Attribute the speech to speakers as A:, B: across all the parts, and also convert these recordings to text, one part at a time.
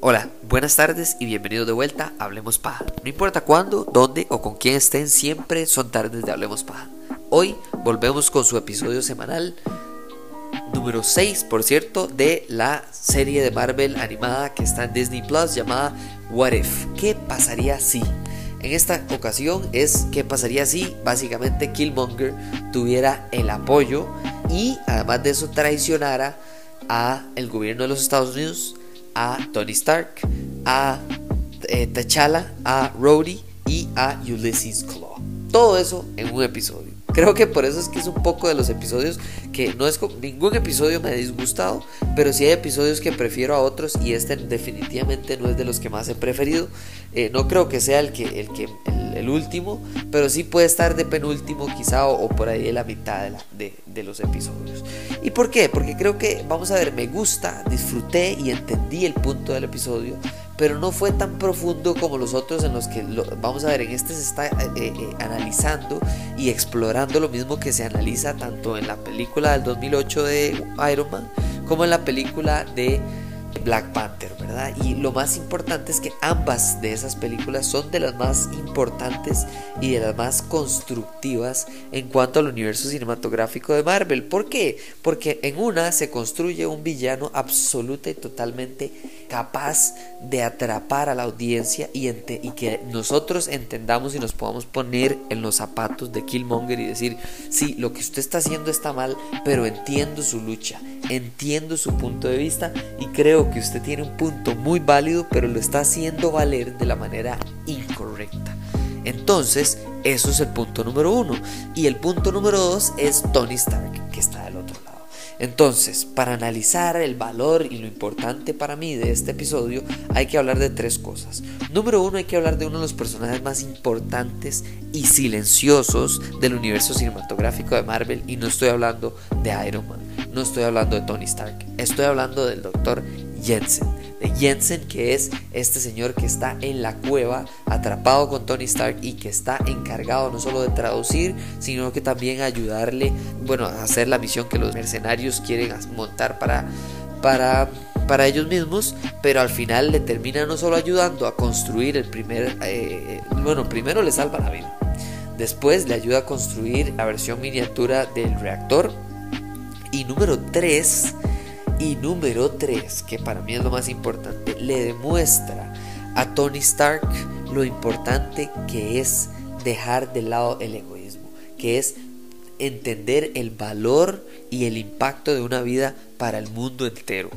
A: Hola, buenas tardes y bienvenidos de vuelta a Hablemos Paja. No importa cuándo, dónde o con quién estén, siempre son tardes de Hablemos Paja. Hoy volvemos con su episodio semanal número 6, por cierto, de la serie de Marvel animada que está en Disney Plus llamada What If? ¿Qué pasaría si? En esta ocasión es qué pasaría si básicamente Killmonger tuviera el apoyo y además de eso traicionara a el gobierno de los Estados Unidos, a Tony Stark, a eh, T'Challa, a Rhodey y a Ulysses Claw. Todo eso en un episodio. Creo que por eso es que es un poco de los episodios que no es ningún episodio me ha disgustado, pero sí hay episodios que prefiero a otros y este definitivamente no es de los que más he preferido. Eh, no creo que sea el que el que el, último, pero sí puede estar de penúltimo quizá o, por ahí de la mitad de, de los episodios. ¿Y por qué? Porque creo que vamos a ver, me gusta, disfruté y entendí el punto del episodio pero no fue tan profundo como los otros en los que vamos a ver, en este se está eh, eh, eh, analizando y explorando lo mismo que se analiza tanto en la película del 2008 de Iron Man como en la película de Black Panther, ¿verdad? Y lo más importante es que ambas de esas películas son de las más importantes y de las más constructivas en cuanto al universo cinematográfico de Marvel. ¿Por qué? Porque en una se construye un villano absoluta y totalmente capaz de atrapar a la audiencia y, y que nosotros entendamos y nos podamos poner en los zapatos de Killmonger y decir, sí, lo que usted está haciendo está mal, pero entiendo su lucha, entiendo su punto de vista y creo que usted tiene un punto muy válido, pero lo está haciendo valer de la manera incorrecta. Entonces, eso es el punto número uno. Y el punto número dos es Tony Stark, que está del otro lado. Entonces, para analizar el valor y lo importante para mí de este episodio, hay que hablar de tres cosas. Número uno, hay que hablar de uno de los personajes más importantes y silenciosos del universo cinematográfico de Marvel, y no estoy hablando de Iron Man, no estoy hablando de Tony Stark, estoy hablando del doctor Jensen de Jensen, que es este señor que está en la cueva atrapado con Tony Stark y que está encargado no solo de traducir, sino que también ayudarle, bueno, a hacer la misión que los mercenarios quieren montar para, para, para ellos mismos, pero al final le termina no solo ayudando a construir el primer, eh, bueno, primero le salva la vida. Después le ayuda a construir la versión miniatura del reactor. Y número 3, y número 3, que para mí es lo más importante, le demuestra a Tony Stark lo importante que es dejar de lado el egoísmo, que es entender el valor y el impacto de una vida para el mundo entero.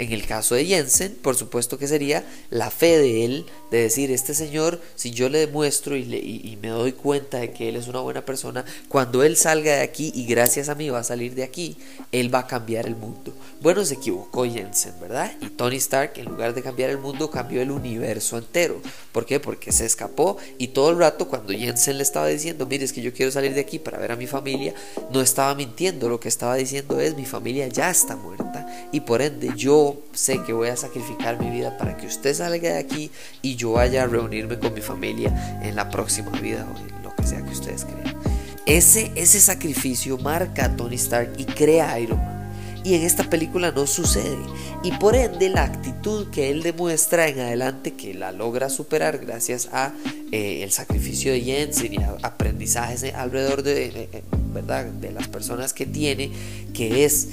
A: En el caso de Jensen, por supuesto que sería la fe de él, de decir, este señor, si yo le demuestro y, me doy cuenta de que él es una buena persona, cuando él salga de aquí y gracias a mí va a salir de aquí, él va a cambiar el mundo. Bueno, se equivocó Jensen, ¿verdad? Y Tony Stark, en lugar de cambiar el mundo, cambió el universo entero. ¿Por qué? Porque se escapó y todo el rato cuando Jensen le estaba diciendo, mire, es que yo quiero salir de aquí para ver a mi familia, no estaba mintiendo, lo que estaba diciendo es, mi familia ya está muerta y por ende yo sé que voy a sacrificar mi vida para que usted salga de aquí y yo vaya a reunirme con mi familia en la próxima vida o en lo que sea que ustedes crean. Ese, ese sacrificio marca a Tony Stark y crea a Iron Man y en esta película no sucede. Y por ende la actitud que él demuestra en adelante, que la logra superar gracias a eh, el sacrificio de Jensen y aprendizajes alrededor de, eh, eh, ¿verdad? de las personas que tiene, que es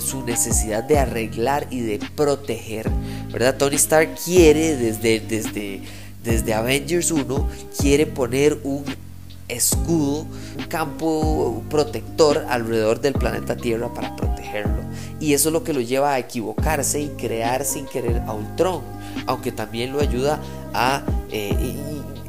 A: su necesidad de arreglar y de proteger. ¿verdad? Tony Stark quiere desde, desde, desde Avengers 1, quiere poner un escudo, campo protector alrededor del planeta Tierra para protegerlo. Y eso es lo que lo lleva a equivocarse y crear sin querer a Ultron, aunque también lo ayuda a eh,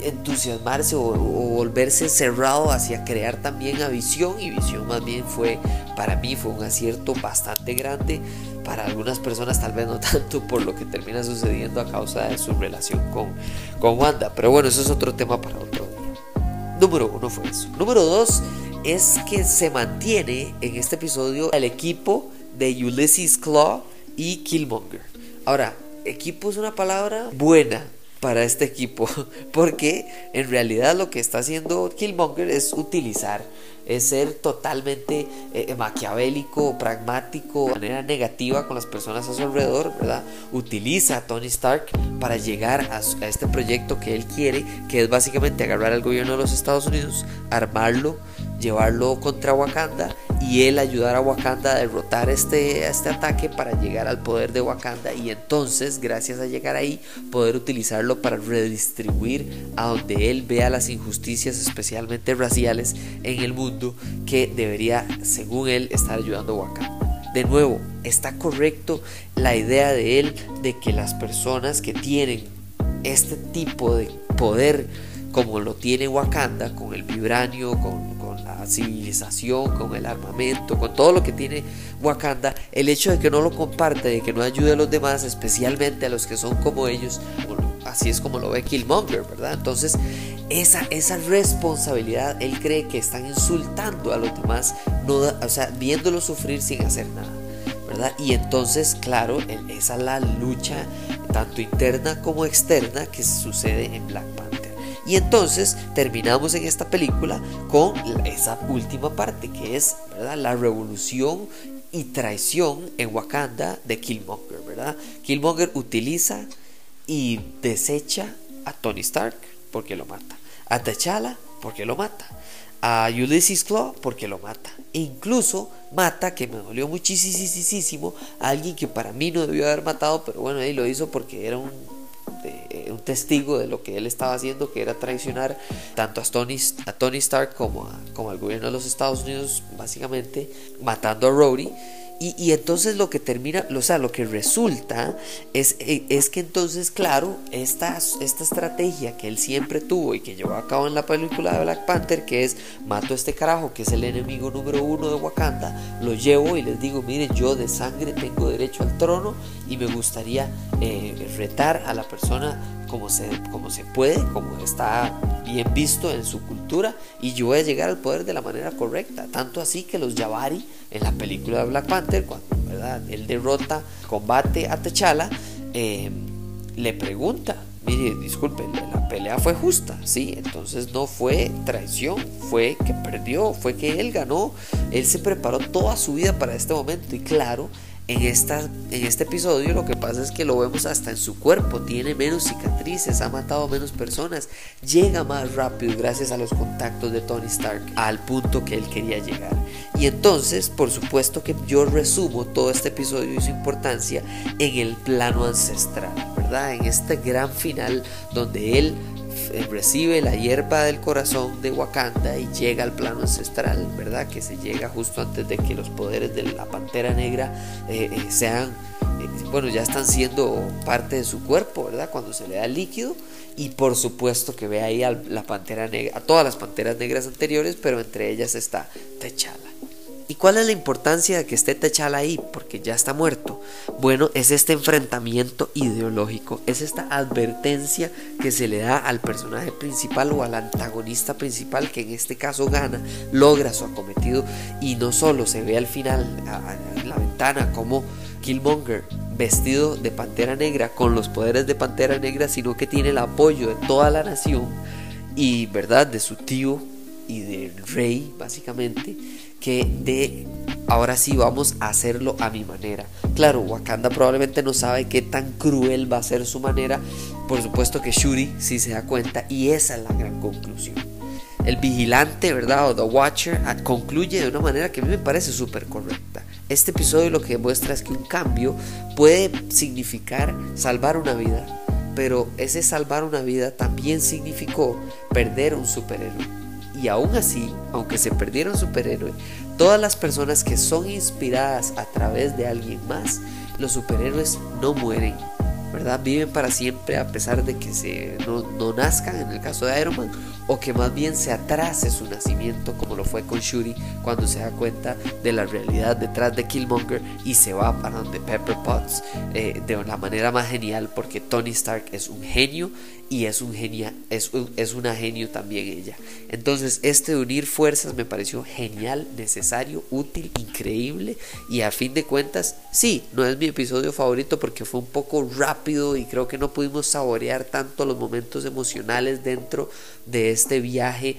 A: entusiasmarse o, volverse cerrado hacia crear también a Visión y Visión más bien fue para mí fue un acierto bastante grande para algunas personas tal vez no tanto por lo que termina sucediendo a causa de su relación con, con Wanda pero bueno eso es otro tema para otro Número uno fue eso. Número dos es que se mantiene en este episodio el equipo de Ulysses Claw y Killmonger. Ahora, equipo es una palabra buena, para este equipo, porque en realidad lo que está haciendo Killmonger es utilizar, es ser totalmente eh, maquiavélico, pragmático, de manera negativa con las personas a su alrededor, ¿verdad? Utiliza a Tony Stark para llegar a, a este proyecto que él quiere, que es básicamente agarrar al gobierno de los Estados Unidos, armarlo, llevarlo contra Wakanda y él ayudar a Wakanda a derrotar este, este ataque para llegar al poder de Wakanda y entonces gracias a llegar ahí poder utilizarlo para redistribuir a donde él vea las injusticias especialmente raciales en el mundo que debería según él estar ayudando a Wakanda. De nuevo, está correcto la idea de él de que las personas que tienen este tipo de poder como lo tiene Wakanda, con el vibranio, con, la civilización, con el armamento, con todo lo que tiene Wakanda, el hecho de que no lo comparte, de que no ayude a los demás, especialmente a los que son como ellos, así es como lo ve Killmonger, ¿verdad? Entonces, esa, esa responsabilidad, él cree que están insultando a los demás, no, o sea, viéndolos sufrir sin hacer nada. ¿verdad? Y entonces, claro, esa es la lucha tanto interna como externa que sucede en Black Panther. Y entonces terminamos en esta película con esa última parte que es la revolución y traición en Wakanda de Killmonger, ¿verdad? Killmonger utiliza y desecha a Tony Stark porque lo mata, a T'Challa porque lo mata, a Ulysses Claw porque lo mata, e incluso mata, que me dolió muchísimo, a alguien que para mí no debió haber matado, pero bueno, ahí lo hizo porque era un testigo de lo que él estaba haciendo, que era traicionar tanto a Tony, a Tony Stark como, como al gobierno de los Estados Unidos, básicamente matando a Rhodey y, entonces lo que termina, o sea, lo que resulta es, e, es que entonces, claro, esta, esta estrategia que él siempre tuvo y que llevó a cabo en la película de Black Panther, que es mato a este carajo, que es el enemigo número uno de Wakanda, lo llevo y les digo, miren, yo de sangre tengo derecho al trono y me gustaría eh, retar a la persona como se, como se puede, como está bien visto en su cultura, y yo voy a llegar al poder de la manera correcta. Tanto así que los Yavari en la película de Black Panther, cuando ¿verdad? él derrota, combate a T'Challa, eh, le pregunta, mire, disculpe, la pelea fue justa, sí, entonces no fue traición, fue que perdió, fue que él ganó, él se preparó toda su vida para este momento y claro, en, esta, en este episodio lo que pasa es que lo vemos hasta en su cuerpo, tiene menos cicatrices, ha matado menos personas, llega más rápido gracias a los contactos de Tony Stark al punto que él quería llegar. Y entonces, por supuesto que yo resumo todo este episodio y su importancia en el plano ancestral, ¿verdad? En este gran final donde él recibe la hierba del corazón de Wakanda y llega al plano ancestral, ¿verdad? Que se llega justo antes de que los poderes de la pantera negra eh, eh, sean, bueno, ya están siendo parte de su cuerpo, ¿verdad? Cuando se le da el líquido y por supuesto que ve ahí a la pantera negra, a todas las panteras negras anteriores, pero entre ellas está T'Challa. ¿Y cuál es la importancia de que esté T'Challa ahí? Porque ya está muerto. Bueno, es este enfrentamiento ideológico, es esta advertencia que se le da al personaje principal o al antagonista principal que en este caso gana, logra su acometido y no solo se ve al final en la ventana como Killmonger vestido de pantera negra con los poderes de pantera negra, sino que tiene el apoyo de toda la nación y, ¿verdad?, de su tío y del rey, básicamente que de ahora sí vamos a hacerlo a mi manera. Claro, Wakanda probablemente no sabe qué tan cruel va a ser su manera. Por supuesto que Shuri sí se da cuenta y esa es la gran conclusión. El vigilante, ¿verdad? O The Watcher ah, concluye de una manera que a mí me parece súper correcta. Este episodio lo que demuestra es que un cambio puede significar salvar una vida, pero ese salvar una vida también significó perder un superhéroe. Y aún así, aunque se perdiera un superhéroe, todas las personas que son inspiradas a través de alguien más, los superhéroes no mueren, ¿verdad? Viven para siempre a pesar de que se, no, no nazcan, en el caso de Iron Man, o que más bien se atrase su nacimiento como lo fue con Shuri cuando se da cuenta de la realidad detrás de Killmonger y se va para donde Pepper Potts eh, de la manera más genial porque Tony Stark es un genio y es un genia, es, es una genio también ella. Entonces, este de unir fuerzas me pareció genial, necesario, útil, increíble y a fin de cuentas, sí, no es mi episodio favorito porque fue un poco rápido y creo que no pudimos saborear tanto los momentos emocionales dentro de este viaje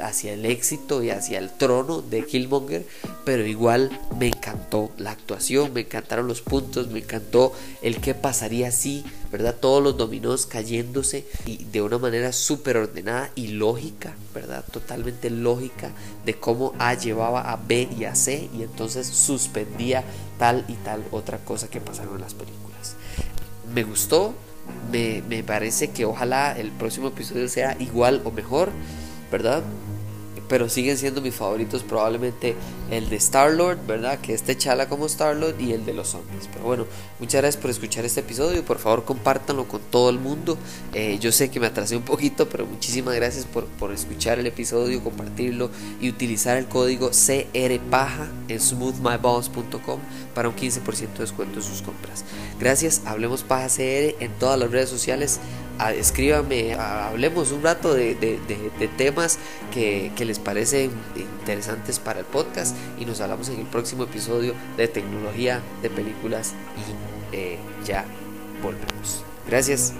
A: hacia el éxito y hacia el trono de Killmonger, pero igual me encantó la actuación, me encantaron los puntos, me encantó el qué pasaría si, ¿verdad? Todos los dominós cayéndose y de una manera súper ordenada y lógica, ¿verdad? Totalmente lógica de cómo A llevaba a B y a C y entonces suspendía tal y tal otra cosa que pasaron en las películas. Me gustó, me, me parece que ojalá el próximo episodio sea igual o mejor, ¿verdad? Pero siguen siendo mis favoritos probablemente el de Star-Lord, ¿verdad? Que este chala como Star-Lord y el de los zombies. Pero bueno, muchas gracias por escuchar este episodio, por favor compártanlo con todo el mundo. Eh, yo sé que me atrasé un poquito, pero muchísimas gracias por, por escuchar el episodio, compartirlo y utilizar el código CRPAJA en smoothmyballs.com para un 15% de descuento en sus compras. Gracias, hablemos Paja CR en todas las redes sociales escríbame, hablemos un rato de, temas que, les parecen interesantes para el podcast y nos hablamos en el próximo episodio de tecnología, de películas y eh, ya volvemos. Gracias.